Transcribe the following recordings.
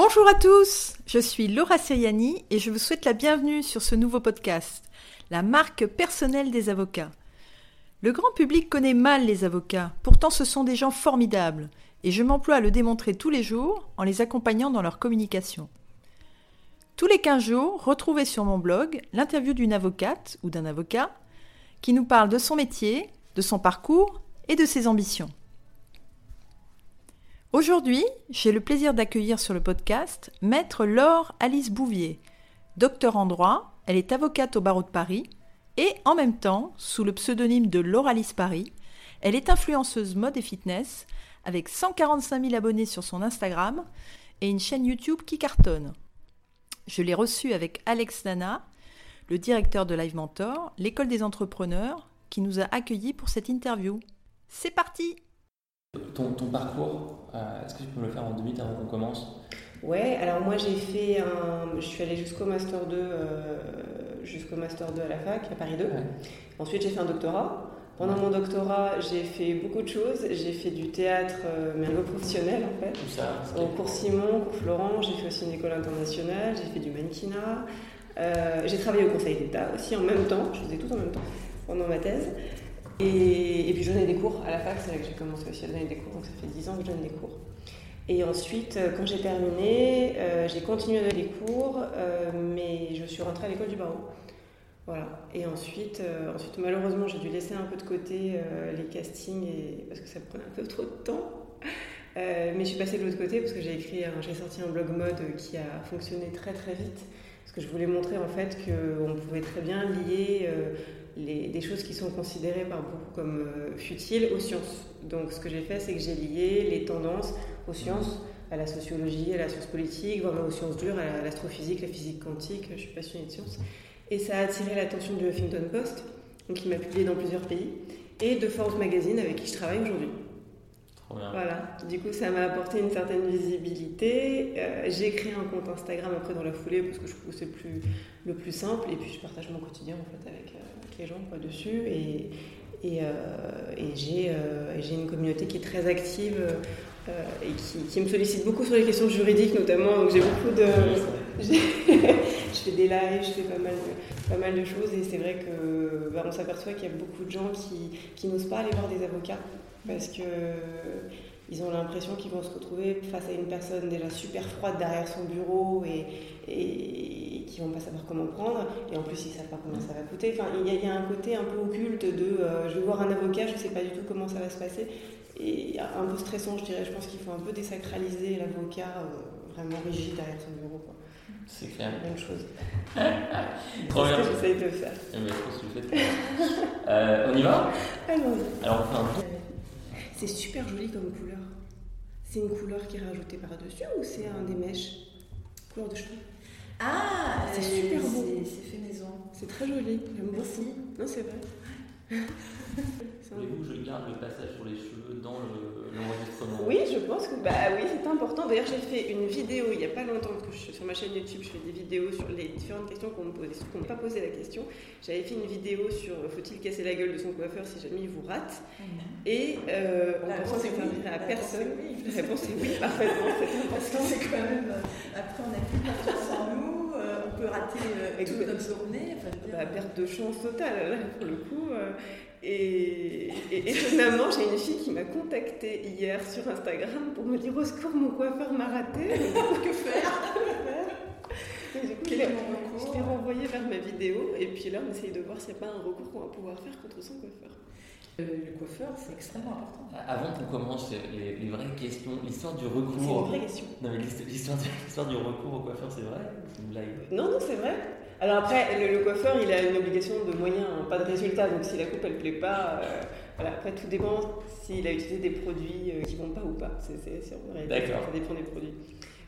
Bonjour à tous, je suis Laura Siriani et je vous souhaite la bienvenue sur ce nouveau podcast, la marque personnelle des avocats. Le grand public connaît mal les avocats, pourtant ce sont des gens formidables et je m'emploie à le démontrer tous les jours en les accompagnant dans leur communication. Tous les 15 jours, retrouvez sur mon blog l'interview d'une avocate ou d'un avocat qui nous parle de son métier, de son parcours et de ses ambitions. Aujourd'hui, j'ai le plaisir d'accueillir sur le podcast Maître Laure Alice Bouvier. Docteur en droit, elle est avocate au barreau de Paris et en même temps, sous le pseudonyme de Laure Alice Paris, elle est influenceuse mode et fitness avec 145 000 abonnés sur son Instagram et une chaîne YouTube qui cartonne. Je l'ai reçue avec Alex Nana, le directeur de Live Mentor, l'école des entrepreneurs, qui nous a accueillis pour cette interview. C'est parti ton, parcours, euh, est-ce que tu peux me le faire en deux minutes avant qu'on commence? Ouais, alors moi j'ai fait un. Je suis allée jusqu'au Master 2, euh, jusqu'au Master 2 à la fac, à Paris 2. Ensuite j'ai fait un doctorat. Pendant mon doctorat, j'ai fait beaucoup de choses. J'ai fait du théâtre, euh, mais un peu professionnel en fait. Tout ça Au cours Simon, cours Florent, j'ai fait aussi une école internationale, j'ai fait du mannequinat. j'ai travaillé au Conseil d'État aussi en même temps, je faisais tout en même temps pendant ma thèse. Et, puis je donnais des cours à la fac, c'est là que j'ai commencé aussi à donner des cours, donc ça fait 10 ans que je donne des cours. Et ensuite, euh, quand j'ai terminé, euh, j'ai continué à donner des cours, euh, mais je suis rentrée à l'école du barreau. Voilà. Et ensuite, ensuite malheureusement, j'ai dû laisser un peu de côté les castings parce que ça prenait un peu trop de temps. mais je suis passée de l'autre côté parce que j'ai écrit, j'ai sorti un blog mode qui a fonctionné très très vite. Parce que je voulais montrer en fait qu'on pouvait très bien lier des choses qui sont considérées par beaucoup comme euh, futiles aux sciences. Donc ce que j'ai fait, c'est que j'ai lié les tendances aux sciences, à la sociologie, à la science politique, voire aux sciences dures, à l'astrophysique, la physique quantique. Je suis passionnée de sciences. Et ça a attiré l'attention du Huffington Post, donc il m'a publié dans plusieurs pays, et de Forbes Magazine avec qui je travaille aujourd'hui. Voilà, du coup ça m'a apporté une certaine visibilité. Euh, j'ai créé un compte Instagram après dans la foulée parce que je trouve que c'est plus, le plus simple et puis je partage mon quotidien en fait avec, euh, les gens quoi, dessus et, et, euh, et j'ai une communauté qui est très active et qui, qui, me sollicite beaucoup sur les questions juridiques notamment. Donc j'ai beaucoup de. je fais des lives, je fais pas mal de, pas mal de choses et c'est vrai que bah, on s'aperçoit qu'il y a beaucoup de gens qui, qui n'osent pas aller voir des avocats parce que ils ont l'impression qu'ils vont se retrouver face à une personne déjà super froide derrière son bureau et, et, qui vont pas savoir comment prendre. Et en plus, ils savent pas combien ça va coûter. Enfin, il y, a, un côté un peu occulte de euh, je vais voir un avocat, je sais pas du tout comment ça va se passer. Et un peu stressant, je dirais. Je pense qu'il faut un peu désacraliser l'avocat euh, vraiment rigide derrière son bureau. C'est clair. Même chose. C'est ce que j'essaye de faire? Eh ben, je pense que euh, on y va? Alors, Alors, on fait un c'est super joli comme couleur. C'est une couleur qui est rajoutée par-dessus ou c'est un des mèches? Couleur de cheveux? Ah C'est super beau. C'est fait maison. C'est très joli. J'aime beaucoup. Non, c'est vrai. Voulez-vous que je garde le passage sur les cheveux dans l'enregistrement? Oui, je pense que bah oui, c'est important. D'ailleurs, j'ai fait une vidéo il n'y a pas longtemps que je, sur ma chaîne YouTube, je fais des vidéos sur les différentes questions qu'on me pose, qu'on n'a pas posé la question. J'avais fait une vidéo sur faut-il casser la gueule de son coiffeur si jamais il vous rate? Et euh, on pense que ça à personne. La réponse est oui, parfaitement. Parce qu'on c'est quand même. Après, on n'a plus confiance en nous, euh, on peut rater euh, toute notre journée. Enfin, bah, perte de chance totale, là, pour le coup. Euh, et, étonnamment, j'ai une fille qui m'a contactée hier sur Instagram pour me dire au secours, mon coiffeur m'a raté. que faire? Je l'ai renvoyé vers ma vidéo et puis là on essaye de voir s'il n'y a pas un recours qu'on va pouvoir faire contre son coiffeur. Euh, le coiffeur, c'est extrêmement important. Avant qu'on commence les, les, vraies questions, l'histoire du recours. C'est une vraie question. Non, mais l'histoire du recours au coiffeur, c'est vrai C'est une blague? Non, non, c'est vrai. Alors après, le, coiffeur, il a une obligation de moyens, hein, pas de résultat. Donc si la coupe, elle ne plaît pas, euh, voilà. après tout dépend s'il a utilisé des produits euh, qui ne vont pas ou pas. C'est D'accord. Ça dépend des produits.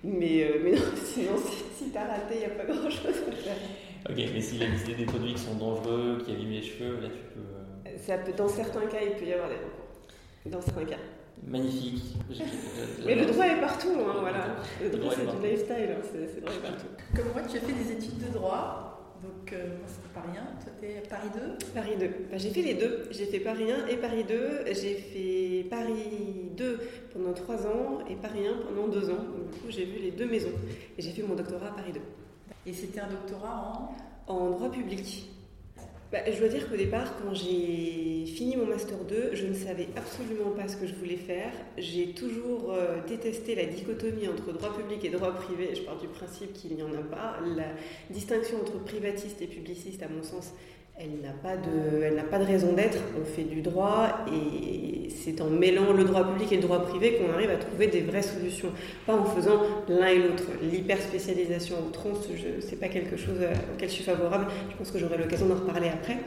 Mais, euh, mais non, sinon, si, tu t'as raté, il n'y a pas grand-chose à faire. Ok, mais s'il a utilisé des produits qui sont dangereux, qui abîment les cheveux, là tu peux... Ça peut, dans certains cas, il peut y avoir des recours. Dans certains cas. Magnifique. Mais le droit est partout, hein, voilà. Le droit, c'est du lifestyle, hein, c'est droit est partout. Comme moi, tu as fait des études de droit. Donc, euh, moi, c'était Paris 1. Toi, t'es Paris 2 Paris 2. Bah, j'ai fait les deux. J'ai fait Paris 1 et Paris 2. J'ai fait Paris 2 pendant 3 ans et Paris 1 pendant 2 ans. Donc, du coup, j'ai vu les deux maisons. Et j'ai fait mon doctorat à Paris 2. Et c'était un doctorat en? En droit public. Bah, je dois dire qu'au départ, quand j'ai fini mon Master 2, je ne savais absolument pas ce que je voulais faire. J'ai toujours euh, détesté la dichotomie entre droit public et droit privé. Je pars du principe qu'il n'y en a pas. La distinction entre privatiste et publiciste, à mon sens, elle n'a pas de, raison d'être. On fait du droit et c'est en mêlant le droit public et le droit privé qu'on arrive à trouver des vraies solutions, pas en faisant l'un et l'autre. L'hyperspécialisation au tronc, ce n'est pas quelque chose auquel je suis favorable. Je pense que j'aurai l'occasion d'en reparler après.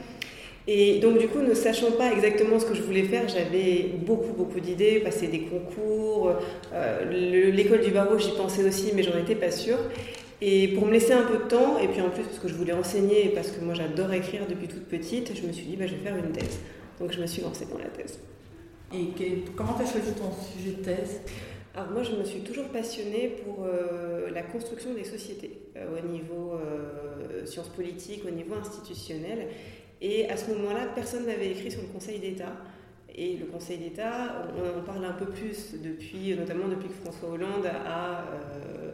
Et donc du coup, ne sachant pas exactement ce que je voulais faire, j'avais beaucoup beaucoup d'idées, passer des concours, euh, l'école du barreau, j'y pensais aussi, mais j'en étais pas sûre. Et pour me laisser un peu de temps, et puis en plus parce que je voulais enseigner et parce que moi j'adore écrire depuis toute petite, je me suis dit bah, je vais faire une thèse. Donc je me suis lancée dans la thèse. Et comment tu as choisi ton sujet de thèse? Alors moi, je me suis toujours passionnée pour euh, la construction des sociétés euh, au niveau euh, sciences politiques, au niveau institutionnel. Et à ce moment-là, personne n'avait écrit sur le Conseil d'État. Et le Conseil d'État, on en parle un peu plus depuis, notamment depuis que François Hollande a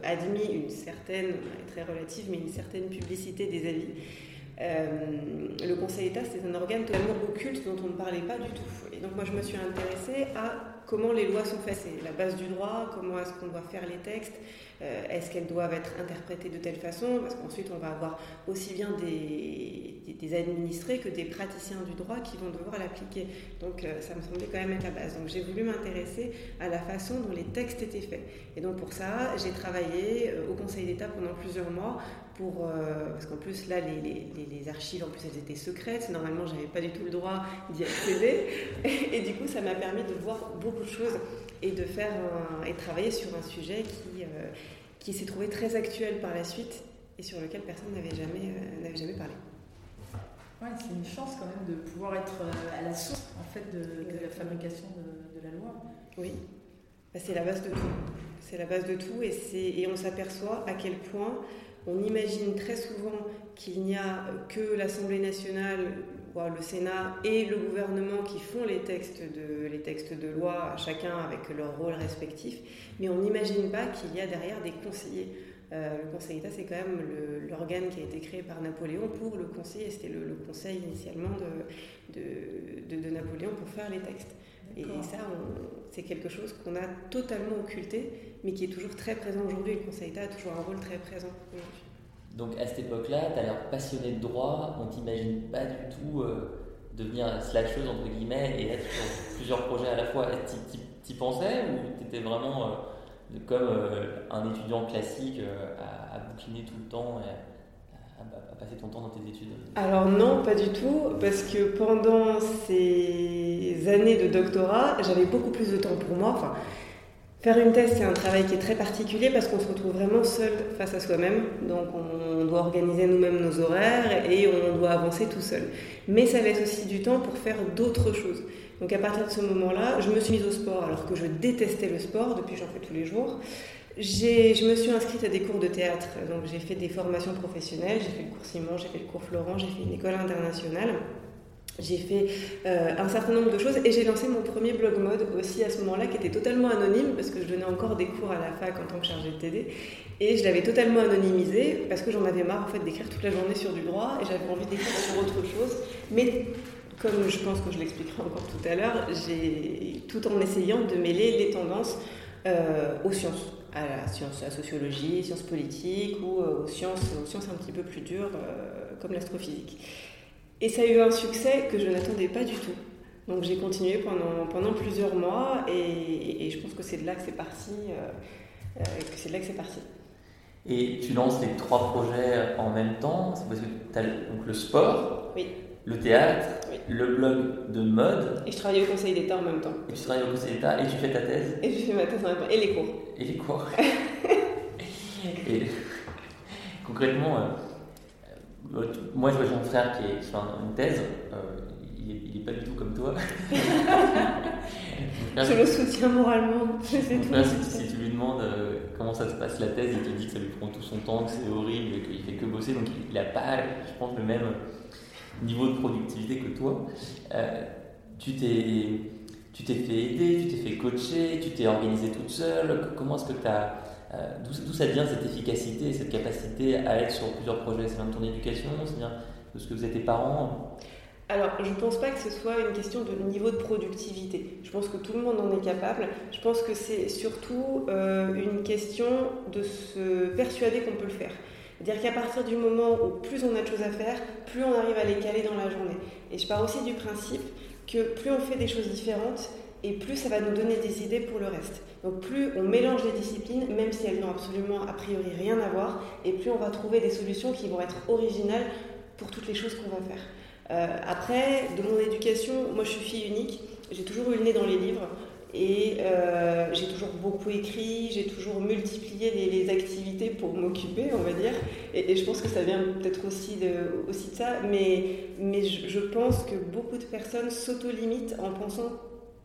admis une certaine, très relative, mais une certaine publicité des avis. Le Conseil d'État, c'est un organe totalement occulte dont on ne parlait pas du tout. Et donc moi, je me suis intéressée à comment les lois sont faites. C'est la base du droit, comment est-ce qu'on doit faire les textes, euh, est-ce qu'elles doivent être interprétées de telle façon, parce qu'ensuite on va avoir aussi bien des, administrés que des praticiens du droit qui vont devoir l'appliquer. Donc euh, ça me semblait quand même être la base. Donc j'ai voulu m'intéresser à la façon dont les textes étaient faits. Et donc pour ça, j'ai travaillé euh, au Conseil d'État pendant plusieurs mois pour, parce qu'en plus là les, les, les, archives en plus elles étaient secrètes, normalement j'avais pas du tout le droit d'y accéder et, et du coup ça m'a permis de voir beaucoup de choses et de faire et travailler sur un sujet qui, euh, qui s'est trouvé très actuel par la suite et sur lequel personne n'avait jamais, euh, n'avait jamais parlé. Ouais, c'est une chance quand même de pouvoir être euh, à la source en fait de, la fabrication de, de, la loi. Oui, bah, c'est la base de tout. C'est la base de tout et, et on s'aperçoit à quel point on imagine très souvent qu'il n'y a que l'Assemblée nationale le Sénat et le gouvernement qui font les textes de, les loi, chacun avec leur rôle respectif, mais on n'imagine pas qu'il y a derrière des conseillers. Euh, le Conseil d'État, c'est quand même l'organe qui a été créé par Napoléon pour le conseiller. C'était le, conseil initialement de, Napoléon pour faire les textes. Et ça, c'est quelque chose qu'on a totalement occulté, mais qui est toujours très présent aujourd'hui. Le Conseil d'État a toujours un rôle très présent aujourd'hui. Donc à cette époque-là, tu as l'air passionné de droit, on t'imagine pas du tout euh, devenir slasheuse entre guillemets et être sur plusieurs projets à la fois. T'y pensais ou t'étais vraiment euh, comme euh, un étudiant classique à, bouquiner tout le temps et à, passer ton temps dans tes études Alors non, pas du tout, parce que pendant ces années de doctorat, j'avais beaucoup plus de temps pour moi. Enfin, Faire une thèse, c'est un travail qui est très particulier parce qu'on se retrouve vraiment seul face à soi-même. Donc on doit organiser nous-mêmes nos horaires et on doit avancer tout seul. Mais ça laisse aussi du temps pour faire d'autres choses. Donc à partir de ce moment-là, je me suis mise au sport alors que je détestais le sport, depuis j'en fais tous les jours. Je me suis inscrite à des cours de théâtre, donc j'ai fait des formations professionnelles, j'ai fait le cours Simon, j'ai fait le cours Florent, j'ai fait une école internationale. J'ai fait euh, un certain nombre de choses et j'ai lancé mon premier blog mode aussi à ce moment-là qui était totalement anonyme parce que je donnais encore des cours à la fac en tant que chargée de TD et je l'avais totalement anonymisé parce que j'en avais marre en fait d'écrire toute la journée sur du droit et j'avais envie d'écrire sur autre chose. Mais comme je pense que je l'expliquerai encore tout à l'heure, j'ai tout en essayant de mêler les tendances euh, aux sciences, à la science, à la sociologie, sciences politiques ou euh, aux, sciences, aux sciences un petit peu plus dures comme l'astrophysique. Et ça a eu un succès que je n'attendais pas du tout. Donc j'ai continué pendant, pendant plusieurs mois et, je pense que c'est de là que c'est parti. Euh, euh, que c'est de là que c'est parti. Et tu lances les trois projets en même temps C'est parce que tu as donc le sport, oui. Le théâtre, le blog de mode. Et je travaille au Conseil d'État en même temps. Et tu travailles au Conseil d'État et tu fais ta thèse Et je fais ma thèse en même temps. Et les cours. Et les cours. et concrètement, euh, moi, je vois mon frère qui, est, fait une thèse. Euh, il n'est pas du tout comme toi. je le soutiens moralement. si, tu lui demandes euh, comment ça se passe la thèse, il te dit que ça lui prend tout son temps, que c'est horrible qu'il fait que bosser, donc il n'a pas, je pense, le même niveau de productivité que toi. Euh, tu t'es fait aider, tu t'es fait coacher, tu t'es organisé toute seule. Comment est-ce que tu as. Euh, d'où ça vient cette efficacité, cette capacité à être sur plusieurs projets? C'est vient de ton éducation C'est vient de ce que vous êtes tes parents? Alors, je ne pense pas que ce soit une question de niveau de productivité. Je pense que tout le monde en est capable. Je pense que c'est surtout euh, une question de se persuader qu'on peut le faire. C'est-à-dire qu'à partir du moment où plus on a de choses à faire, plus on arrive à les caler dans la journée. Et je pars aussi du principe que plus on fait des choses différentes, et plus ça va nous donner des idées pour le reste. Donc plus on mélange les disciplines, même si elles n'ont absolument a priori rien à voir, et plus on va trouver des solutions qui vont être originales pour toutes les choses qu'on va faire. Euh, après, de mon éducation, moi je suis fille unique, j'ai toujours eu le nez dans les livres et euh, j'ai toujours beaucoup écrit, j'ai toujours multiplié les, activités pour m'occuper, on va dire. Et, je pense que ça vient peut-être aussi de, aussi de ça, mais, mais je, pense que beaucoup de personnes s'auto-limitent en pensant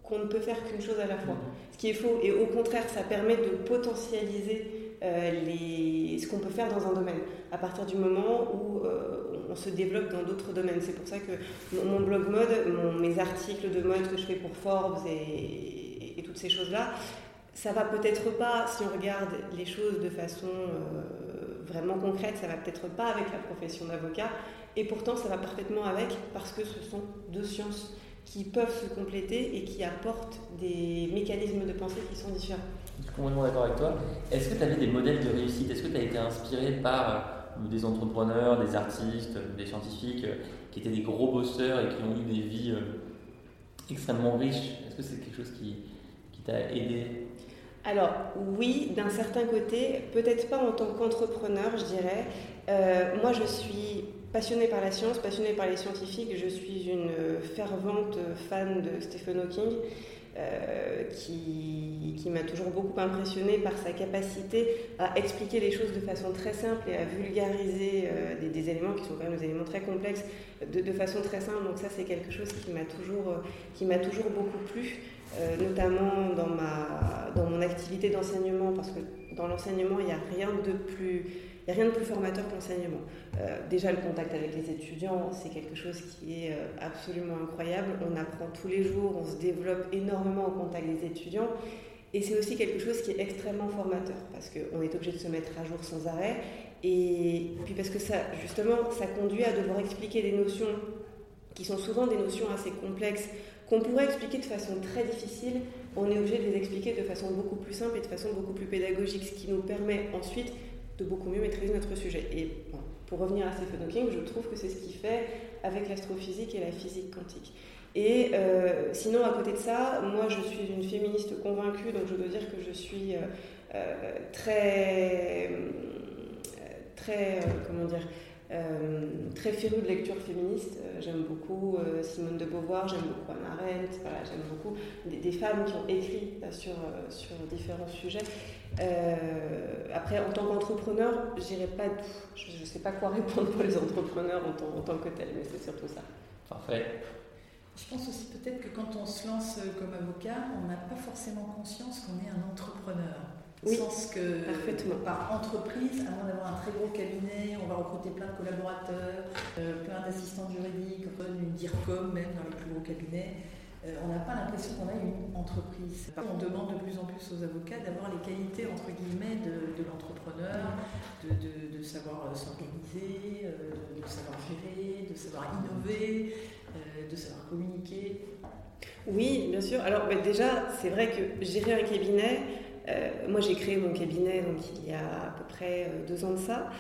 qu'on ne peut faire qu'une chose à la fois. Ce qui est faux. Et au contraire, ça permet de potentialiser euh, les, ce qu'on peut faire dans un domaine à partir du moment où on se développe dans d'autres domaines. C'est pour ça que mon, blog mode, mes articles de mode que je fais pour Forbes et, ces choses-là, ça va peut-être pas, si on regarde les choses de façon euh, vraiment concrète, ça va peut-être pas avec la profession d'avocat, et pourtant ça va parfaitement avec parce que ce sont deux sciences qui peuvent se compléter et qui apportent des mécanismes de pensée qui sont différents. Je suis complètement d'accord avec toi. Est-ce que tu avais des modèles de réussite? Est-ce que tu as été inspiré par des entrepreneurs, des artistes, des scientifiques euh, qui étaient des gros bosseurs et qui ont eu des vies euh, extrêmement riches? Est-ce que c'est quelque chose qui alors oui, d'un certain côté, peut-être pas en tant qu'entrepreneur, je dirais. Euh, moi, je suis passionnée par la science, passionnée par les scientifiques. Je suis une fervente fan de Stephen Hawking. Euh, qui, m'a toujours beaucoup impressionnée par sa capacité à expliquer les choses de façon très simple et à vulgariser euh, des, éléments qui sont quand même des éléments très complexes de, façon très simple. Donc ça, c'est quelque chose qui m'a toujours beaucoup plu, notamment dans, ma, dans mon activité d'enseignement, parce que dans l'enseignement, il n'y a rien de plus il n'y a rien de plus formateur que l'enseignement. Euh, déjà, le contact avec les étudiants, c'est quelque chose qui est euh, absolument incroyable. On apprend tous les jours, on se développe énormément au contact des étudiants. Et c'est aussi quelque chose qui est extrêmement formateur, parce qu'on est obligé de se mettre à jour sans arrêt. Et puis parce que ça, justement, ça conduit à devoir expliquer des notions qui sont souvent des notions assez complexes, qu'on pourrait expliquer de façon très difficile, on est obligé de les expliquer de façon beaucoup plus simple et de façon beaucoup plus pédagogique, ce qui nous permet ensuite de beaucoup mieux maîtriser notre sujet. Et pour revenir à Stephen Hawking, je trouve que c'est ce qu'il fait avec l'astrophysique et la physique quantique. Et euh, sinon, à côté de ça, moi je suis une féministe convaincue, donc je dois dire que je suis euh, euh, très, très, comment dire, très féru de lecture féministe. Euh, j'aime beaucoup euh, Simone de Beauvoir, j'aime beaucoup Anna Arendt, voilà, j'aime beaucoup des, femmes qui ont écrit sur, sur différents sujets. après, en tant qu'entrepreneur, j'irai pas, je ne sais pas quoi répondre pour les entrepreneurs en tant, en tant que tel, mais c'est surtout ça. Parfait. Je pense aussi peut-être que quand on se lance comme avocat, on n'a pas forcément conscience qu'on est un entrepreneur. Au sens que par entreprise, avant d'avoir un très gros cabinet, on va recruter plein de collaborateurs, euh, plein d'assistants juridiques, une DIRCOM même dans les plus gros cabinets. Euh, on n'a pas l'impression qu'on a une entreprise. On demande de plus en plus aux avocats d'avoir les qualités entre guillemets de, l'entrepreneur, de, savoir euh, s'organiser, de, savoir gérer, de savoir innover, de savoir communiquer. Oui, bien sûr. Alors bah, déjà, c'est vrai que gérer un cabinet, moi, j'ai créé mon cabinet donc, il y a à peu près euh, deux ans de ça.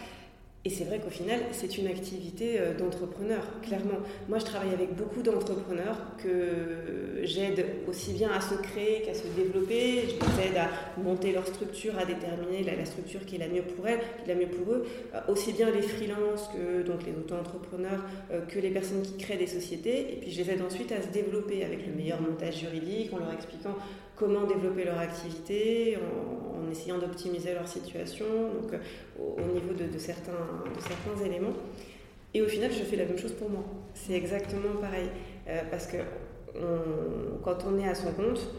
Et c'est vrai qu'au final, c'est une activité euh, d'entrepreneur, clairement. Moi, je travaille avec beaucoup d'entrepreneurs que j'aide aussi bien à se créer qu'à se développer. Je les aide à monter leur structure, à déterminer la, structure qui est la mieux pour elles, qui est la mieux pour eux. aussi bien les freelances que donc les auto-entrepreneurs, que les personnes qui créent des sociétés. Et puis, je les aide ensuite à se développer avec le meilleur montage juridique, en leur expliquant comment développer leur activité, en, essayant d'optimiser leur situation, donc euh, au, niveau de, certains, éléments. Et au final, je fais la même chose pour moi. C'est exactement pareil. Euh, parce que quand on est à son compte,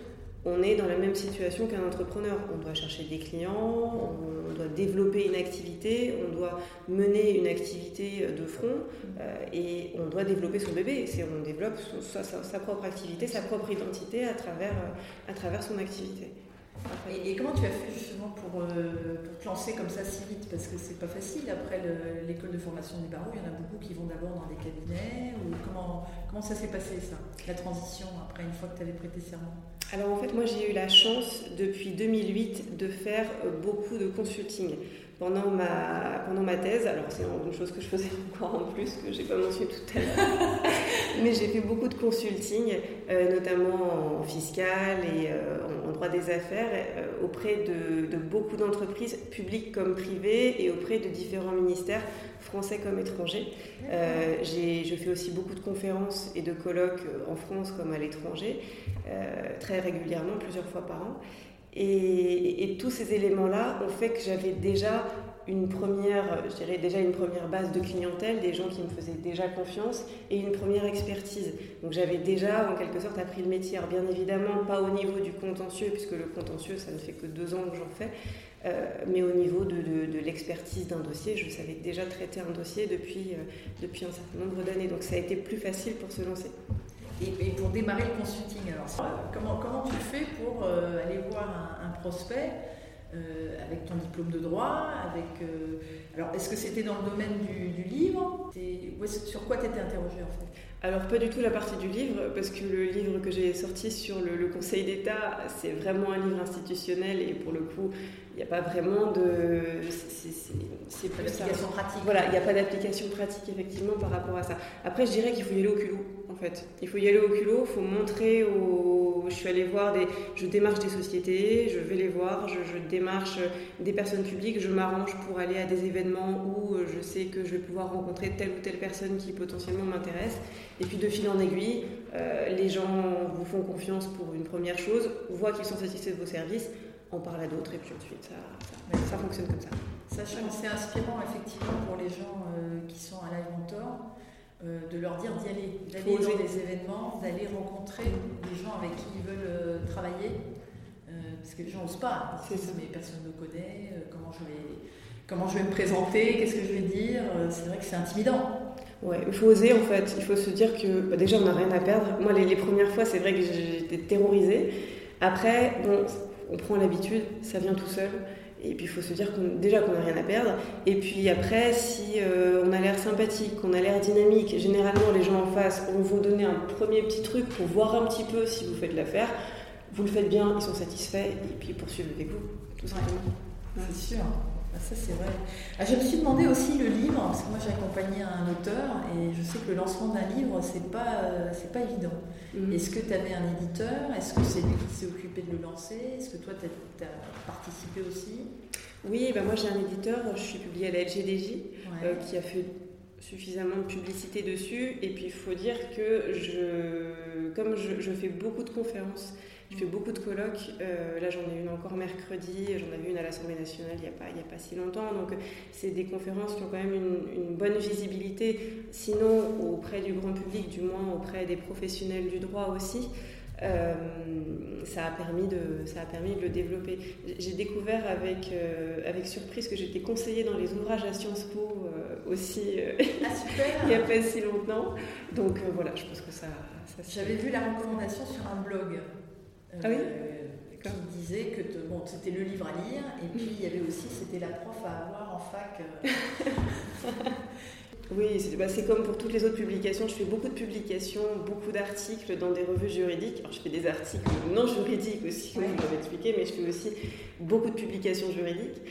on est dans la même situation qu'un entrepreneur. On doit chercher des clients, on doit développer une activité, on doit mener une activité de front euh, et on doit développer son bébé. C'est on développe sa, propre activité, sa propre identité à travers, à travers son activité. Et, comment tu as fait justement pour, euh, te lancer comme ça si vite? Parce que c'est pas facile. Après l'école de formation des barreaux, il y en a beaucoup qui vont d'abord dans des cabinets. Ou comment, comment ça s'est passé ça, la transition après une fois que tu avais prêté serment? Alors en fait, moi j'ai eu la chance depuis 2008 de faire beaucoup de consulting pendant ma, pendant ma thèse. Alors, c'est une chose que je faisais encore en plus, que je n'ai pas mentionné tout à l'heure. Mais j'ai fait beaucoup de consulting, euh, notamment en fiscal et euh, en, droit des affaires, euh, auprès de, de beaucoup d'entreprises, publiques comme privées, et auprès de différents ministères, français comme étrangers. je fais aussi beaucoup de conférences et de colloques en France comme à l'étranger, très régulièrement, plusieurs fois par an. Et, tous ces éléments-là ont fait que j'avais déjà une première, je dirais déjà une première base de clientèle, des gens qui me faisaient déjà confiance et une première expertise. Donc j'avais déjà en quelque sorte appris le métier. Alors bien évidemment pas au niveau du contentieux, puisque le contentieux ça ne fait que deux ans que j'en fais, euh, mais au niveau de, l'expertise d'un dossier, je savais déjà traiter un dossier euh, depuis un certain nombre d'années. Donc ça a été plus facile pour se lancer. Et, pour démarrer le consulting, alors comment, comment tu fais pour euh, aller voir un, prospect euh, avec ton diplôme de droit avec, euh, Alors, est-ce que c'était dans le domaine du, livre? Sur quoi tu étais interrogé en fait? Alors pas du tout la partie du livre, parce que le livre que j'ai sorti sur le, le Conseil d'État, c'est vraiment un livre institutionnel et pour le coup, il n'y a pas vraiment de. C'est plus d'application pratique. Voilà, il n'y a pas d'application pratique effectivement par rapport à ça. Après, je dirais qu'il faut y aller au culot en fait. Il faut y aller au culot, il faut montrer au. Je suis allée voir des. Je démarche des sociétés, je vais les voir, je, démarche des personnes publiques, je m'arrange pour aller à des événements où je sais que je vais pouvoir rencontrer telle ou telle personne qui potentiellement m'intéresse. Et puis de fil en aiguille, euh, les gens vous font confiance pour une première chose, voient qu'ils sont satisfaits de vos services on parle à d'autres et puis ensuite ça, ça, fonctionne comme ça. Ça, je pense c'est inspirant effectivement pour les gens euh, qui sont à Live euh, de leur dire d'y aller, d'aller dans des événements, d'aller rencontrer des gens avec qui ils veulent euh, travailler. parce que les gens n'osent pas. Ils disent, mais personne ne me connaît, comment, je vais, comment je vais me présenter, qu'est-ce que je vais dire. c'est vrai que c'est intimidant. Ouais, il faut oser en fait. Il faut se dire que bah, déjà on n'a rien à perdre. Moi, les, les premières fois, c'est vrai que j'étais terrorisée. Après, bon, on prend l'habitude, ça vient tout seul. Et puis il faut se dire déjà qu'on n'a rien à perdre. Et puis après, si euh, on a l'air sympathique, qu'on a l'air dynamique, généralement les gens en face vont vous donner un premier petit truc pour voir un petit peu si vous faites l'affaire. Vous le faites bien, ils sont satisfaits, et puis ils poursuivent avec vous, tout simplement. C'est sûr. Ah, ça, c'est vrai. Ah, je me suis demandé aussi le livre, parce que moi j'ai accompagné un auteur et je sais que le lancement d'un livre, c'est pas, euh, c'est pas évident. Mhm. Est-ce que tu avais un éditeur? Est-ce que c'est lui qui s'est occupé de le lancer? Est-ce que toi tu as, participé aussi? Oui, ben moi j'ai un éditeur, je suis publiée à la LGDJ euh, qui a fait suffisamment de publicité dessus. Et puis il faut dire que je, comme je fais beaucoup de conférences, je fais beaucoup de colloques. Euh, là, j'en ai une encore mercredi. J'en avais une à l'Assemblée nationale il n'y a, pas, il a pas si longtemps. Donc, c'est des conférences qui ont quand même une, bonne visibilité, sinon auprès du grand public, du moins auprès des professionnels du droit aussi. Euh, ça, a permis de, ça a permis de le développer. J'ai découvert avec, euh, avec surprise que j'étais conseillée dans les ouvrages à Sciences Po aussi ah, il n'y a pas si longtemps. Donc voilà, je pense que ça... ça J'avais vu la recommandation sur un blog. Ah oui euh, qui disait que bon, c'était le livre à lire, et puis il y avait aussi, c'était la prof à avoir en fac. Euh. oui, bah, c'est comme pour toutes les autres publications. Je fais beaucoup de publications, beaucoup d'articles dans des revues juridiques. Alors, je fais des articles non juridiques aussi, comme vous l'avez expliqué, mais je fais aussi beaucoup de publications juridiques.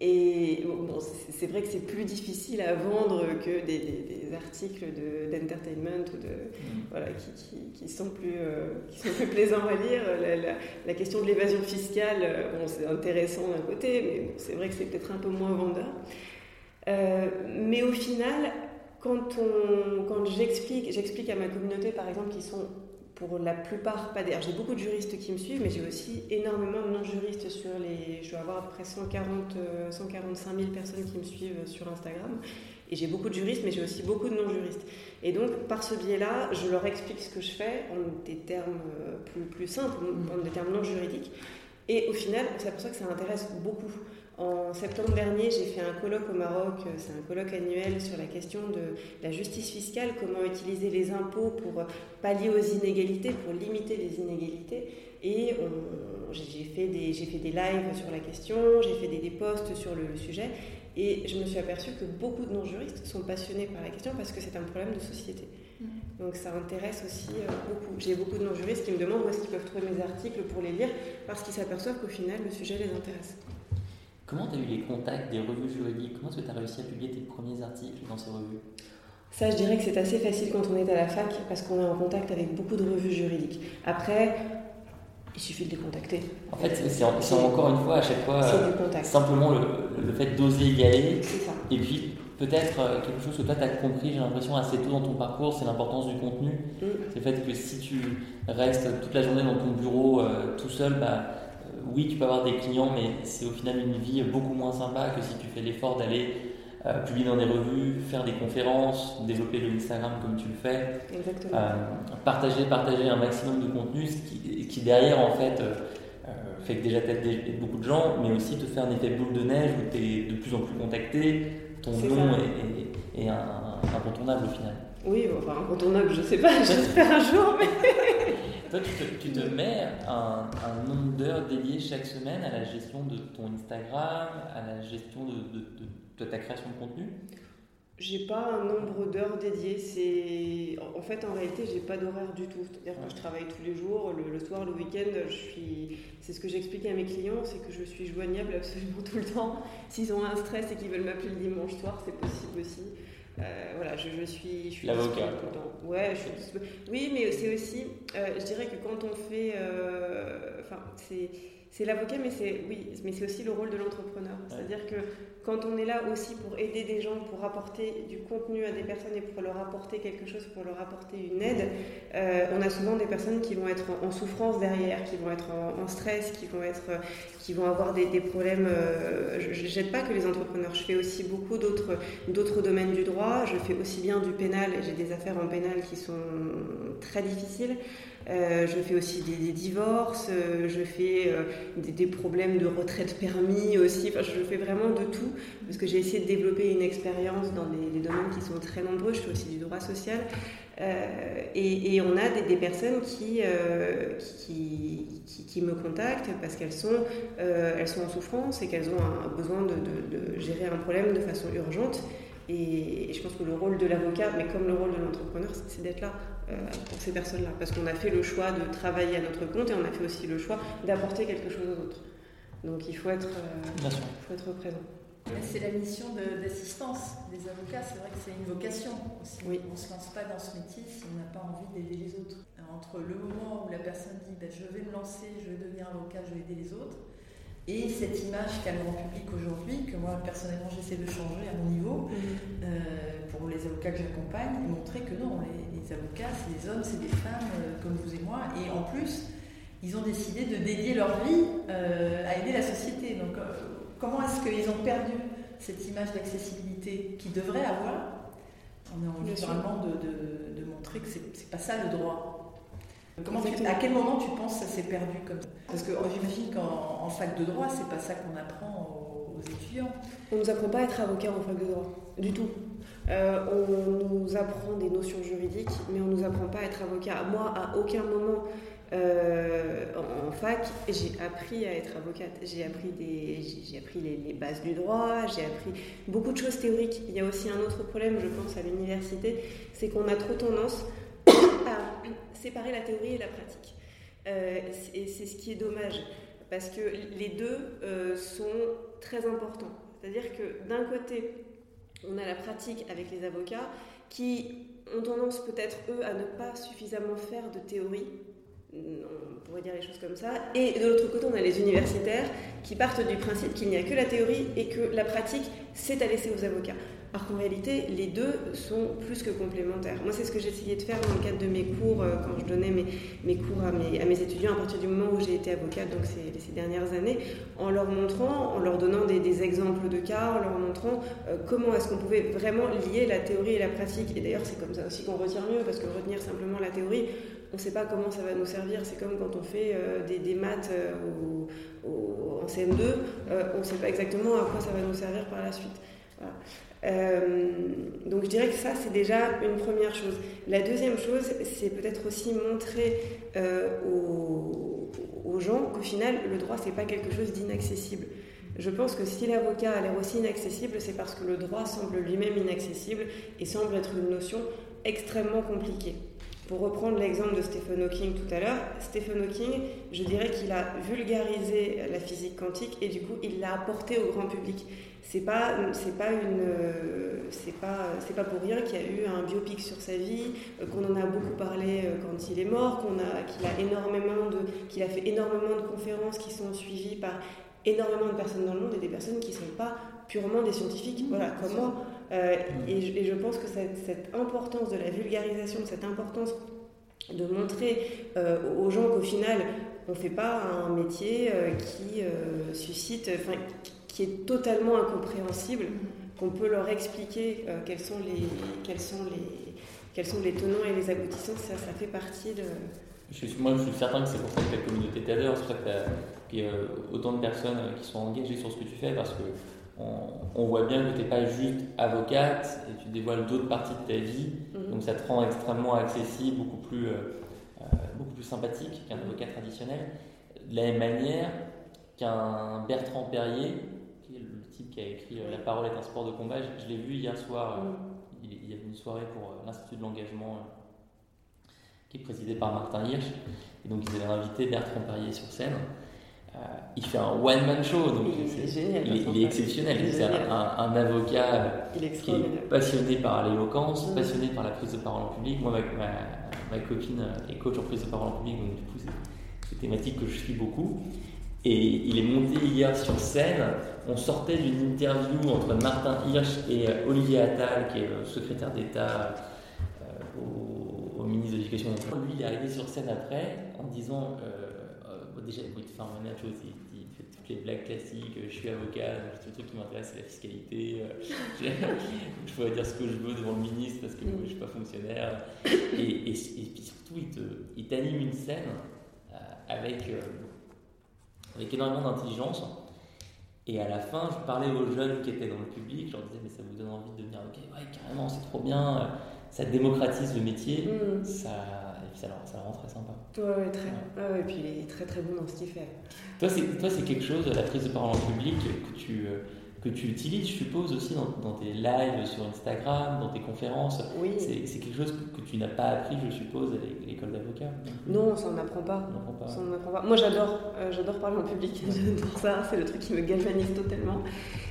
Et bon, c'est vrai que c'est plus difficile à vendre que des, articles d'entertainment ou de, mm. voilà, qui, qui, sont plus, euh, qui sont plus plaisants à lire. La, question de l'évasion fiscale, euh, bon, c'est intéressant d'un côté, mais c'est vrai que c'est peut-être un peu moins vendeur. Euh, mais au final, quand, on, quand j'explique, j'explique à ma communauté, par exemple, qui sont pour la plupart, pas d'ailleurs, j'ai beaucoup de juristes qui me suivent, mais j'ai aussi énormément de non-juristes sur les. Je dois avoir à peu près 140, 145 000 personnes qui me suivent sur Instagram. Et j'ai beaucoup de juristes, mais j'ai aussi beaucoup de non-juristes. Et donc, par ce biais-là, je leur explique ce que je fais en des termes euh, plus, simples, en des termes non juridiques. Et au final, on s'aperçoit que ça intéresse beaucoup. En septembre dernier, j'ai fait un colloque au Maroc, euh, c'est un colloque annuel sur la question de la justice fiscale, comment utiliser les impôts pour pallier aux inégalités, pour limiter les inégalités. Et j'ai fait, des, fait des lives sur la question, j'ai fait des, des posts sur le, sujet, et je me suis aperçue que beaucoup de non-juristes sont passionnés par la question parce que c'est un problème de société. Mm. Donc ça intéresse aussi euh, beaucoup. J'ai beaucoup de non-juristes qui me demandent où est-ce qu'ils peuvent trouver mes articles pour les lire parce qu'ils s'aperçoivent qu'au final, le sujet les intéresse. Comment tu as eu les contacts des revues juridiques? Comment est-ce que tu as réussi à publier tes premiers articles dans ces revues? Ça, je dirais que c'est assez facile quand on est à la fac parce qu'on est en contact avec beaucoup de revues juridiques. Après, il suffit de les contacter. En fait, c'est encore une fois, à chaque fois, simplement le, fait d'oser y aller. Et puis, peut-être euh, quelque chose que toi, tu as compris, j'ai l'impression, assez tôt dans ton parcours, c'est l'importance du contenu. Mm. C'est le fait que si tu restes toute la journée dans ton bureau euh, tout seul, bah, oui, tu peux avoir des clients, mais c'est au final une vie beaucoup moins sympa que si tu fais l'effort d'aller euh, publier dans des revues, faire des conférences, développer le Instagram comme tu le fais. Exactement. Euh, partager, partager un maximum de contenu, ce qui, derrière, en fait, euh, fait que déjà t'aides beaucoup de gens, mais aussi te fait un effet boule de neige où tu es de plus en plus contacté, ton nom est, est, un, incontournable au final. Oui, enfin incontournable, je sais pas, j'espère un jour, mais. Toi, tu te, mets un, nombre d'heures dédiées chaque semaine à la gestion de ton Instagram, à la gestion de, ta création de contenu j'ai pas un nombre d'heures dédiées. C'est en fait en réalité j'ai pas d'horaire du tout. C'est-à-dire que je travaille tous les jours, le, soir, le week-end. Je suis. C'est ce que j'explique à mes clients, c'est que je suis joignable absolument tout le temps. S'ils ont un stress et qu'ils veulent m'appeler le dimanche soir, c'est possible aussi. Euh, voilà, je, je, suis, je suis l'avocat. Ouais, je suis Oui, mais c'est aussi, euh, je dirais que quand on fait, euh, enfin, c'est c'est l'avocat, mais c'est oui, mais c'est aussi le rôle de l'entrepreneur. C'est-à-dire que quand on est là aussi pour aider des gens, pour apporter du contenu à des personnes et pour leur apporter quelque chose, pour leur apporter une aide, euh, on a souvent des personnes qui vont être en, souffrance derrière, qui vont être en, stress, qui vont être, qui vont avoir des, problèmes. Euh, je ne jette pas que les entrepreneurs. Je fais aussi beaucoup d'autres d'autres domaines du droit. Je fais aussi bien du pénal. J'ai des affaires en pénal qui sont très difficiles. Euh, je fais aussi des, divorces, euh, je fais euh, des, problèmes de retraite permis aussi. Je fais vraiment de tout parce que j'ai essayé de développer une expérience dans des, domaines qui sont très nombreux. Je fais aussi du droit social. Et, on a des, personnes qui, me contactent parce qu'elles sont, en souffrance et qu'elles ont un, besoin de, de, gérer un problème de façon urgente. Et, je pense que le rôle de l'avocat, mais comme le rôle de l'entrepreneur, c'est d'être là pour ces personnes-là. Parce qu'on a fait le choix de travailler à notre compte et on a fait aussi le choix d'apporter quelque chose aux autres. Donc il faut être, euh, faut être présent. C'est la mission d'assistance des avocats, c'est vrai que c'est une vocation aussi. Oui. On ne se lance pas dans ce métier si on n'a pas envie d'aider les autres. entre le moment où la personne dit ben, je vais me lancer, je vais devenir avocat, je vais aider les autres, et cette image qu'a le grand public aujourd'hui, que moi personnellement j'essaie de changer à mon niveau, mhm. euh, pour les avocats que j'accompagne, montrer que non, les, avocats c'est des hommes, c'est des femmes euh, comme vous et moi, et en plus ils ont décidé de dédier leur vie euh, à aider la société. Donc comment est-ce qu'ils ont perdu cette image d'accessibilité qu'ils devraient avoir? On a envie vraiment de, de, montrer que c'est pas ça le droit. Comment à quel moment tu penses que ça s'est perdu comme ça Parce que j'imagine qu'en fac de droit, c'est pas ça qu'on apprend aux, étudiants. On nous apprend pas à être avocat en fac de droit, du tout. Euh, on nous apprend des notions juridiques, mais on nous apprend pas à être avocat. Moi, à aucun moment euh, en, fac, j'ai appris à être avocate. J'ai appris, des, j'ai appris les, les, bases du droit, j'ai appris beaucoup de choses théoriques. Il y a aussi un autre problème, je pense, à l'université, c'est qu'on a trop tendance à séparer la théorie et la pratique. Euh, et c'est ce qui est dommage, parce que les deux euh, sont très importants. C'est-à-dire que d'un côté, on a la pratique avec les avocats qui ont tendance peut-être, eux, à ne pas suffisamment faire de théorie. On pourrait dire les choses comme ça. Et de l'autre côté, on a les universitaires qui partent du principe qu'il n'y a que la théorie et que la pratique, c'est à laisser aux avocats. Alors qu'en réalité, les deux sont plus que complémentaires. Moi, c'est ce que essayé de faire dans le cadre de mes cours, euh, quand je donnais mes, mes cours à mes, à mes, étudiants à partir du moment où j'ai été avocate, donc ces, ces, dernières années, en leur montrant, en leur donnant des, des exemples de cas, en leur montrant euh, comment est-ce qu'on pouvait vraiment lier la théorie et la pratique. Et d'ailleurs, c'est comme ça aussi qu'on retient mieux, parce que retenir simplement la théorie, on ne sait pas comment ça va nous servir. C'est comme quand on fait euh, des, des, maths au, au, en CM2, on ne sait pas exactement à quoi ça va nous servir par la suite. Voilà. Euh, donc je dirais que ça, c'est déjà une première chose. La deuxième chose, c'est peut-être aussi montrer euh, aux, gens qu'au final, le droit, c'est pas quelque chose d'inaccessible. Je pense que si l'avocat a l'air aussi inaccessible, c'est parce que le droit semble lui-même inaccessible et semble être une notion extrêmement compliquée. Pour reprendre l'exemple de Stephen Hawking tout à l'heure, Stephen Hawking, je dirais qu'il a vulgarisé la physique quantique et du coup il l'a apporté au grand public. C'est pas c'est pas une c'est pas c'est pas pour rien qu'il y a eu un biopic sur sa vie, qu'on en a beaucoup parlé quand il est mort, qu'on a qu'il a énormément de qu'il a fait énormément de conférences qui sont suivies par énormément de personnes dans le monde et des personnes qui ne sont pas purement des scientifiques. Voilà comment euh, et, je, et, je, pense que cette, cette, importance de la vulgarisation, cette importance de montrer euh, aux gens qu'au final, on ne fait pas un métier euh, qui euh, suscite, enfin, qui est totalement incompréhensible, qu'on peut leur expliquer euh, quels, sont les, quels, sont les, quels sont les tenants et les aboutissants, ça, ça fait partie de... Je suis, moi, je suis certain que c'est pour ça que ta communauté t'adore, c'est pour ça qu'il y a autant de personnes qui sont engagées sur ce que tu fais, parce que on, on, voit bien que tu n'es pas juste avocate et tu dévoiles d'autres parties de ta vie, -hmm. donc ça te rend extrêmement accessible, beaucoup plus, euh, beaucoup plus sympathique qu'un avocat traditionnel. De la même manière qu'un Bertrand Perrier, type qui a écrit La parole est un sport de combat, je, je l'ai vu hier soir, mm -hmm. il, il, y avait une soirée pour l'Institut de l'engagement qui est présidé par Martin Hirsch, et donc ils avaient invité Bertrand Perrier sur scène. Euh, il fait un one-man show, donc il, est, génial, il, est, il est exceptionnel. C'est un, un, avocat est qui est passionné par l'éloquence, mmh. passionné par la prise de parole en public. Moi, ma, ma, ma, copine est coach en prise de parole en public, donc du coup, c'est une thématique que je suis beaucoup. Et il est monté hier sur scène. On sortait d'une interview entre Martin Hirsch et Olivier Attal, qui est le secrétaire d'État euh, au, ministre de l'Éducation. Lui, il est arrivé sur scène après en disant. Euh, déjà, il te fait un manière, tu vois, il, fait toutes les blagues classiques, je suis avocat, donc le truc qui m'intéresse, c'est la fiscalité. je, pourrais dire ce que je veux devant le ministre parce que je ne suis pas fonctionnaire. Et, puis surtout, il t'anime une scène euh, avec, euh, avec énormément d'intelligence. Et à la fin, je parlais aux jeunes qui étaient dans le public, je leur disais, mais ça vous donne envie de devenir avocat? Ouais, carrément, c'est trop bien, ça démocratise le métier, mmh. ça, et puis ça, ça rend très sympa. Ouais, ouais, très. Ouais. ouais, et puis il est très très bon dans ce qu'il fait. Toi, c'est quelque chose, la prise de parole en public, que tu, que tu utilises, je suppose, aussi dans, dans tes lives sur Instagram, dans tes conférences. Oui. C'est quelque chose que, que tu n'as pas appris, je suppose, à l'école d'avocat. Non, ça n'apprend pas. pas. Ça apprend pas. Moi, j'adore euh, j'adore parler en public. J'adore ça. C'est le truc qui me galvanise totalement.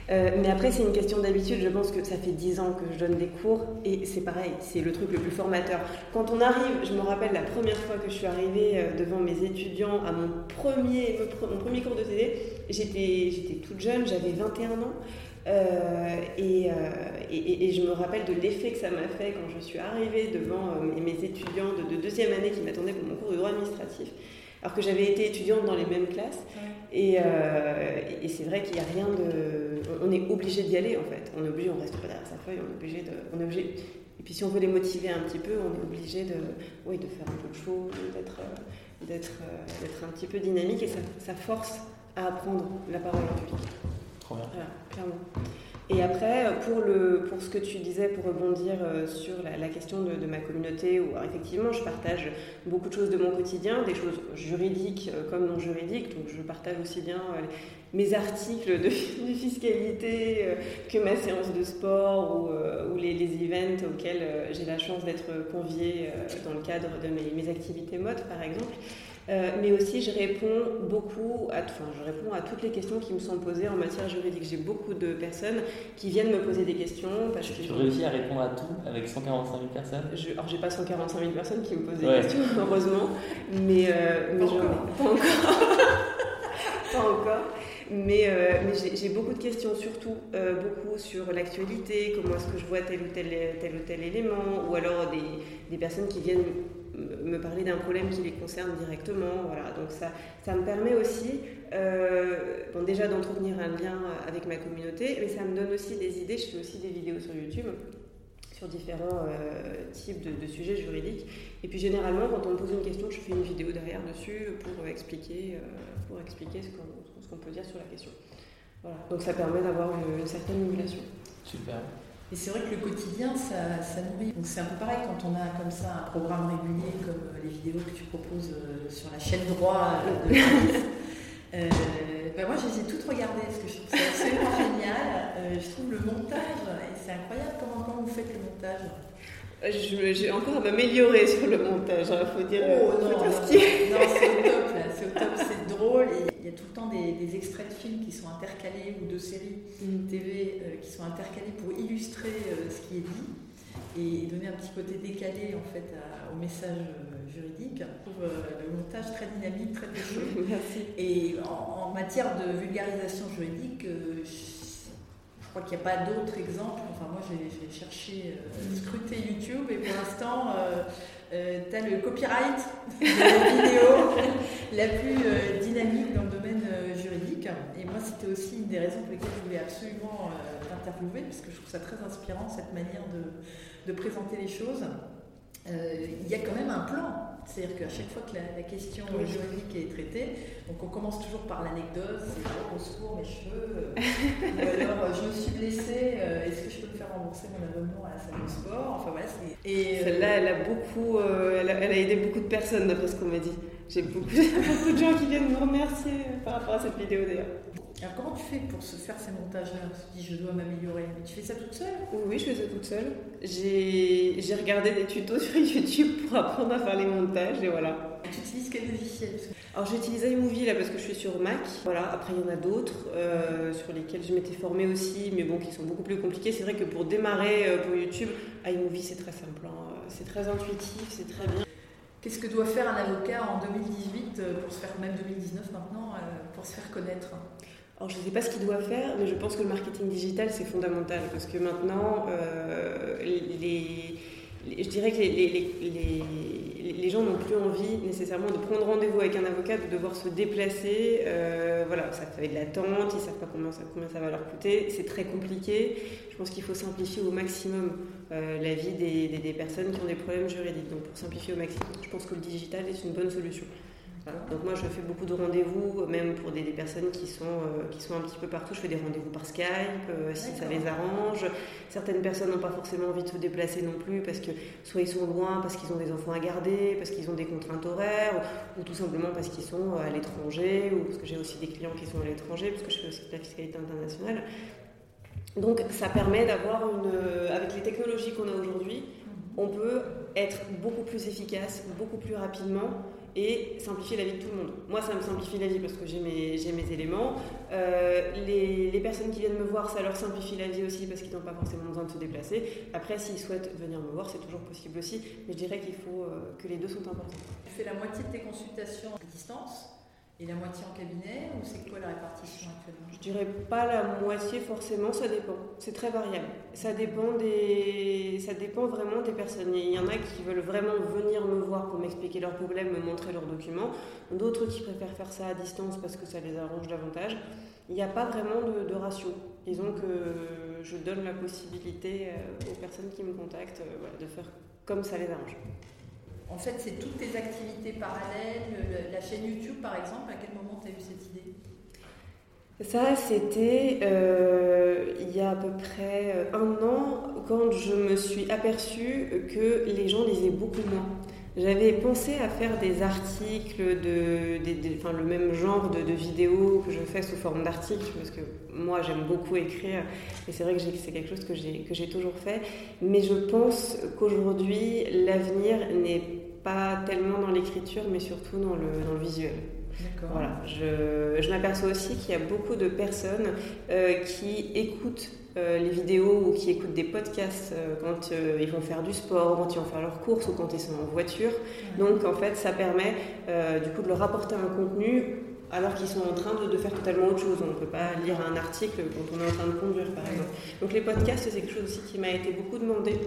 Euh, mais après, c'est une question d'habitude. Je pense que ça fait 10 ans que je donne des cours et c'est pareil, c'est le truc le plus formateur. Quand on arrive, je me rappelle la première fois que je suis arrivée devant mes étudiants à mon premier, mon premier cours de TD, j'étais toute jeune, j'avais 21 ans. Euh, et, euh, et, et, je me rappelle de l'effet que ça m'a fait quand je suis arrivée devant euh, mes étudiants de, deuxième année qui m'attendaient pour mon cours de droit administratif alors que j'avais été étudiante dans les mêmes classes. Ouais. Et, euh, et c'est vrai qu'il n'y a rien de. On est obligé d'y aller en fait. On est obligé, on reste pas derrière sa feuille, on est obligé de. On est obligé... Et puis si on veut les motiver un petit peu, on est obligé de, oui, de faire un peu de choses, d'être, d'être, d'être un petit peu dynamique et ça, ça force à apprendre la parole en public. Trop bien. Voilà, clairement. Et après, pour, le, pour ce que tu disais, pour rebondir sur la, question de, ma communauté, où effectivement je partage beaucoup de choses de mon quotidien, des choses juridiques comme non juridiques, donc je partage aussi bien mes articles de, fiscalité que ma séance de sport ou, ou les, les, events auxquels j'ai la chance d'être conviée dans le cadre de mes, mes activités mode, par exemple. Euh, mais aussi je réponds beaucoup, à, enfin je réponds à toutes les questions qui me sont posées en matière juridique. J'ai beaucoup de personnes qui viennent me poser des questions parce que tu réussis à répondre à tout avec 145 000 personnes? Je, alors j'ai pas 145 000 personnes qui me posent des ouais. questions heureusement, mais, euh, mais pas encore. pas encore. Mais, euh, mais j'ai beaucoup de questions, surtout euh, beaucoup sur l'actualité, comment est-ce que je vois tel ou tel, tel, ou tel élément, ou alors des, des personnes qui viennent me parler d'un problème qui les concerne directement. Voilà. Donc ça, ça me permet aussi euh, bon, déjà d'entretenir un lien avec ma communauté, mais ça me donne aussi des idées. Je fais aussi des vidéos sur YouTube sur différents euh, types de, sujets juridiques. Et puis généralement, quand on me pose une question, je fais une vidéo derrière dessus pour expliquer, euh, pour expliquer ce qu'on peut dire sur la question. Voilà. Donc ça permet d'avoir une, une certaine émulation. Super. Et c'est vrai que le quotidien, ça, ça nourrit. Donc c'est un peu pareil quand on a comme ça un programme régulier comme euh, les vidéos que tu proposes euh, sur la chaîne droit euh, de euh, ben moi, je les ai toutes regardées parce que je trouve ça absolument génial. je trouve le montage, et c'est incroyable comment, comment vous faites le montage. J'ai encore à m'améliorer sur le montage, il hein, faut dire. Oh, non, non, c'est au top, c'est au top, c'est drôle. Y a tout le temps des, extraits de films qui sont intercalés ou de séries mm. TV euh, qui sont intercalés pour illustrer euh, ce qui est dit et, donner un petit côté décalé en fait au message euh, juridique. Je trouve le montage très dynamique, très touchant. Merci. Et en, en, matière de vulgarisation juridique, je crois qu'il n'y a pas d'autres exemples. Enfin, moi, j'ai cherché, euh, scruté YouTube et pour l'instant, euh, euh, tu as le copyright de la vidéo la plus dynamique dans le domaine juridique. Et moi, c'était aussi une des raisons pour lesquelles je voulais absolument t'interviewer, parce que je trouve ça très inspirant, cette manière de, de présenter les choses. il y a quand même un plan c'est-à-dire qu'à chaque fois que la, question juridique est traitée, donc on commence toujours par l'anecdote, c'est oh, au secours mes cheveux, euh, ou alors euh, je me suis blessée, euh, est-ce que je peux me faire rembourser mon abonnement à la salle de sport? Enfin voilà, Et celle-là, elle a beaucoup, elle a, aidé beaucoup de personnes d'après ce qu'on m'a dit. J'ai beaucoup, beaucoup de gens qui viennent me remercier par rapport à cette vidéo d'ailleurs. Alors comment tu fais pour se faire ces montages-là Tu dis je dois m'améliorer, mais tu fais ça toute seule Oui, je fais ça toute seule. J'ai regardé des tutos sur YouTube pour apprendre à faire les montages et voilà. Tu utilises quel logiciel? Alors j'utilise iMovie là parce que je suis sur Mac. Voilà, après il y en a d'autres euh, sur lesquels je m'étais formée aussi, mais bon, qui sont beaucoup plus compliqués. C'est vrai que pour démarrer euh, pour YouTube, iMovie c'est très simple, hein. c'est très intuitif, c'est très bien. Qu'est-ce que doit faire un avocat en 2018 euh, pour se faire, même 2019 maintenant, pour se faire connaître? Alors je ne sais pas ce qu'il doit faire, mais je pense que le marketing digital, c'est fondamental, parce que maintenant, euh, les, je dirais que les, les gens n'ont plus envie nécessairement de prendre rendez-vous avec un avocat, de devoir se déplacer. Euh, voilà, ça fait de l'attente, ils ne savent pas combien ça, combien ça va leur coûter. C'est très compliqué. Je pense qu'il faut simplifier au maximum euh, la vie des, des, des, personnes qui ont des problèmes juridiques. Donc pour simplifier au maximum, je pense que le digital est une bonne solution. Donc moi je fais beaucoup de rendez-vous, même pour des, personnes qui sont, euh, qui sont un petit peu partout. Je fais des rendez-vous par Skype, euh, si ça les arrange. Certaines personnes n'ont pas forcément envie de se déplacer non plus parce que soit ils sont loin, parce qu'ils ont des enfants à garder, parce qu'ils ont des contraintes horaires, ou, tout simplement parce qu'ils sont à l'étranger, ou parce que j'ai aussi des clients qui sont à l'étranger, parce que je fais aussi de la fiscalité internationale. Donc ça permet d'avoir une... Avec les technologies qu'on a aujourd'hui, on peut être beaucoup plus efficace, beaucoup plus rapidement et simplifier la vie de tout le monde. Moi, ça me simplifie la vie parce que j'ai mes, mes, éléments. Euh, les, les, personnes qui viennent me voir, ça leur simplifie la vie aussi parce qu'ils n'ont pas forcément besoin de se déplacer. Après, s'ils souhaitent venir me voir, c'est toujours possible aussi. Mais je dirais qu'il faut euh, que les deux sont importants. Tu fais la moitié de tes consultations à distance et la moitié en cabinet ou c'est quoi la répartition actuellement? Je dirais pas la moitié forcément, ça dépend. C'est très variable. Ça dépend des, ça dépend vraiment des personnes. Il y en a qui veulent vraiment venir me voir pour m'expliquer leurs problèmes, me montrer leurs documents. D'autres qui préfèrent faire ça à distance parce que ça les arrange davantage. Il n'y a pas vraiment de, ratio. Disons que je donne la possibilité euh, aux personnes qui me contactent euh, de faire comme ça les arrange. En fait, c'est toutes tes activités parallèles, la chaîne YouTube par exemple, à quel moment tu as eu cette idée? Ça, c'était euh, il y a à peu près euh, un an, quand je me suis aperçue que les gens lisaient beaucoup moins. J'avais pensé à faire des articles, de, enfin, le même genre de, vidéos que je fais sous forme d'articles, parce que moi j'aime beaucoup écrire, et c'est vrai que c'est quelque chose que j'ai toujours fait. Mais je pense qu'aujourd'hui, l'avenir n'est pas tellement dans l'écriture, mais surtout dans le, dans le visuel. Voilà. Je, je m'aperçois aussi qu'il y a beaucoup de personnes euh, qui écoutent euh, les vidéos ou qui écoutent des podcasts euh, quand ils vont faire du sport, quand ils vont faire leurs courses ou quand ils sont en voiture. Donc en fait, ça permet du coup de leur apporter un contenu alors qu'ils sont en train de, faire totalement autre chose. On ne peut pas lire un article quand on est en train de conduire, par exemple. Donc les podcasts, c'est quelque chose aussi qui m'a été beaucoup demandé.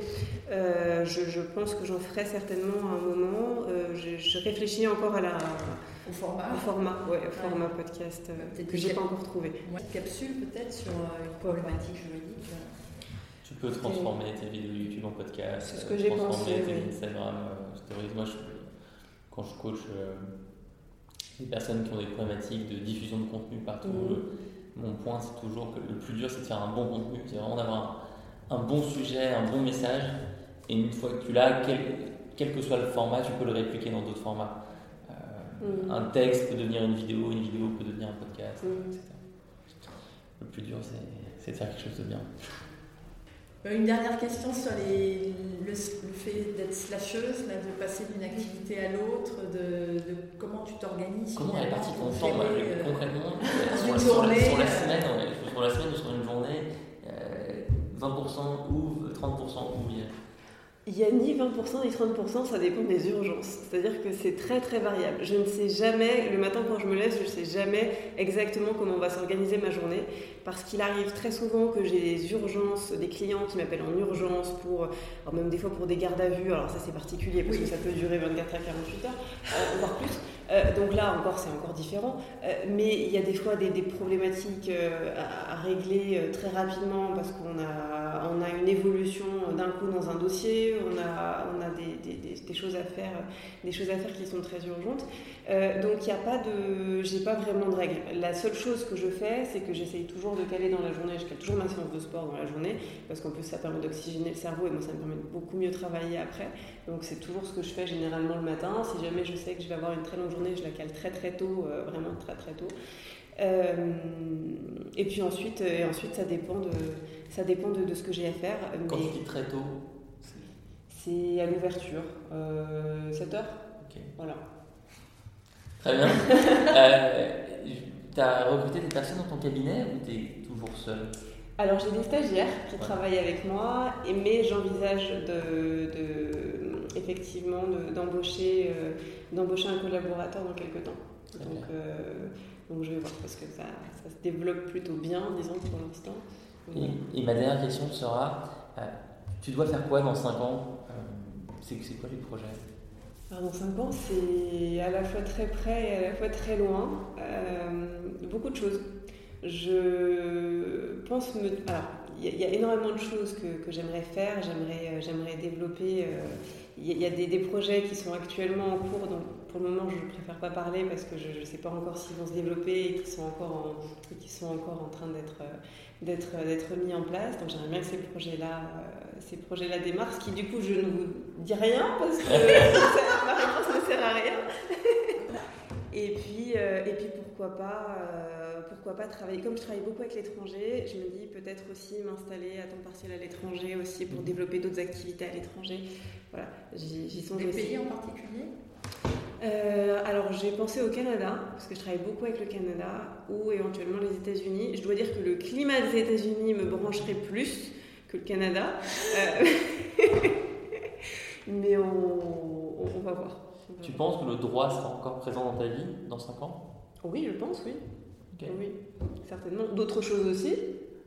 Euh, je, pense que j'en ferai certainement à un moment. Euh, je, réfléchis encore à la... Au format Au format, ouais, au format podcast euh, que j'ai pas encore trouvé. Une capsule peut-être sur une problématique juridique. Tu peux transformer tes vidéos YouTube en podcast. C'est ce que j'ai pensé. Transformer tes Instagram stories. Moi, quand je coach les personnes qui ont des problématiques de diffusion de contenu partout. Mhm. mon point, c'est toujours que le plus dur, c'est de faire un bon contenu, c'est vraiment d'avoir un, bon sujet, un bon message. Et une fois que tu l'as, quel, que soit le format, tu peux le répliquer dans d'autres formats. Euh, mhm. Un texte peut devenir une vidéo, une vidéo peut devenir un podcast, mhm. etc. Le plus dur, c'est de faire quelque chose de bien. Euh, une dernière question sur les, le, fait d'être slasheuse, de passer d'une activité à l'autre, de, comment tu t'organises. Comment est partie ton temps euh, concrètement sur, la, sur, la, sur, la, semaine, sur la semaine ou sur une journée, 20% euh, ou 30% ou il n'y a ni 20% ni 30%, ça dépend des urgences. C'est-à-dire que c'est très très variable. Je ne sais jamais, le matin quand je me laisse, je ne sais jamais exactement comment va s'organiser ma journée. Parce qu'il arrive très souvent que j'ai des urgences, des clients qui m'appellent en urgence pour, même des fois pour des gardes à vue. Alors ça c'est particulier parce que ça peut durer 24 à 48 heures, euh, voire plus. Euh, donc là encore, c'est encore différent. Euh, mais il y a des fois des, problématiques euh, à, régler très rapidement parce qu'on a, on a une évolution d'un coup dans un dossier, on a, on a des, des, choses à faire, des choses à faire qui sont très urgentes. donc il n'y a pas de, j'ai pas vraiment de règles. La seule chose que je fais, c'est que j'essaye toujours de caler dans la journée. Je cale toujours ma séance de sport dans la journée parce qu'en plus ça permet d'oxygéner le cerveau et moi ça me permet de beaucoup mieux travailler après. Donc c'est toujours ce que je fais généralement le matin. Si jamais je sais que je vais avoir une très longue journée, je la cale très très tôt, euh, vraiment très très tôt. Euh, et puis ensuite, et ensuite ça dépend de, ça dépend de, ce que j'ai à faire. Quand tu dis très tôt C'est à l'ouverture, 7 euh, heures. Ok. Voilà. Très bien. tu as recruté des personnes dans ton cabinet ou tu es toujours seul alors j'ai des stagiaires qui travaillent avec moi, mais j'envisage de, effectivement d'embaucher euh, d'embaucher un collaborateur dans quelques temps. Donc, euh, donc je vais voir parce que ça, ça, se développe plutôt bien, disons pour l'instant. Et, ma dernière question sera, euh, tu dois faire quoi dans 5 ans C'est quoi les projets? Alors dans 5 ans, c'est à la fois très près et à la fois très loin. beaucoup de choses. Je pense me. Alors, il y, a énormément de choses que, que j'aimerais faire, j'aimerais, j'aimerais développer. Euh, il y, a des, projets qui sont actuellement en cours, donc pour le moment je ne préfère pas parler parce que je ne sais pas encore s'ils vont se développer et qui sont encore en, sont encore en train d'être, mis en place. Donc j'aimerais bien que ces projets-là, euh, ces projets-là démarrent, ce qui du coup je ne vous dis rien parce que ma réponse ne sert à rien. et, puis, et puis pourquoi pas pourquoi pas travailler. Comme je travaille beaucoup avec l'étranger, je me dis peut-être aussi m'installer à temps partiel à l'étranger aussi pour développer d'autres activités à l'étranger. Voilà, j'y songe Des pays en particulier? Euh, alors j'ai pensé au Canada, parce que je travaille beaucoup avec le Canada, ou éventuellement les États-Unis. Je dois dire que le climat des États-Unis me brancherait plus que le Canada. Euh, mais on, on, va voir. tu penses que le droit sera encore présent dans ta vie dans 5 ans? Oui, je pense, oui. Oui, certainement. D'autres choses aussi.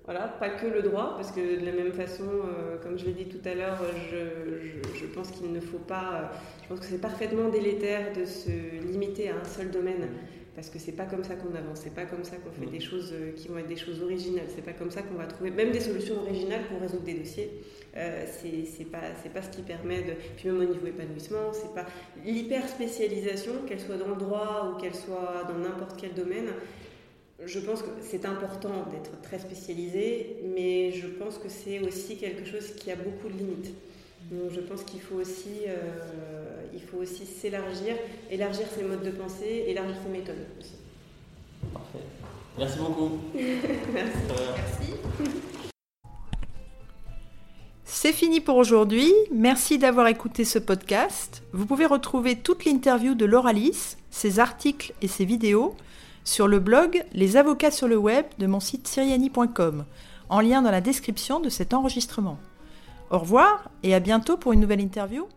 Voilà, pas que le droit, parce que de la même façon, euh, comme je l'ai dit tout à l'heure, je, je, pense qu'il ne faut pas. Euh, je pense que c'est parfaitement délétère de se limiter à un seul domaine, parce que c'est pas comme ça qu'on avance, c'est pas comme ça qu'on fait des choses euh, qui vont être des choses originales, c'est pas comme ça qu'on va trouver même des solutions originales pour résoudre des dossiers. Euh, c'est pas, pas ce qui permet de. Puis même au niveau épanouissement, c'est pas l'hyper spécialisation, qu'elle soit dans le droit ou qu'elle soit dans n'importe quel domaine je pense que c'est important d'être très spécialisé, mais je pense que c'est aussi quelque chose qui a beaucoup de limites. Donc je pense qu'il faut aussi, euh, il faut aussi s'élargir, élargir ses modes de pensée, élargir ses méthodes aussi. Parfait. Merci beaucoup. Merci. Merci. C'est fini pour aujourd'hui. Merci d'avoir écouté ce podcast. Vous pouvez retrouver toute l'interview de Lauralis, ses articles et ses vidéos sur le blog Les avocats sur le web de mon site syriani.com, en lien dans la description de cet enregistrement. Au revoir et à bientôt pour une nouvelle interview.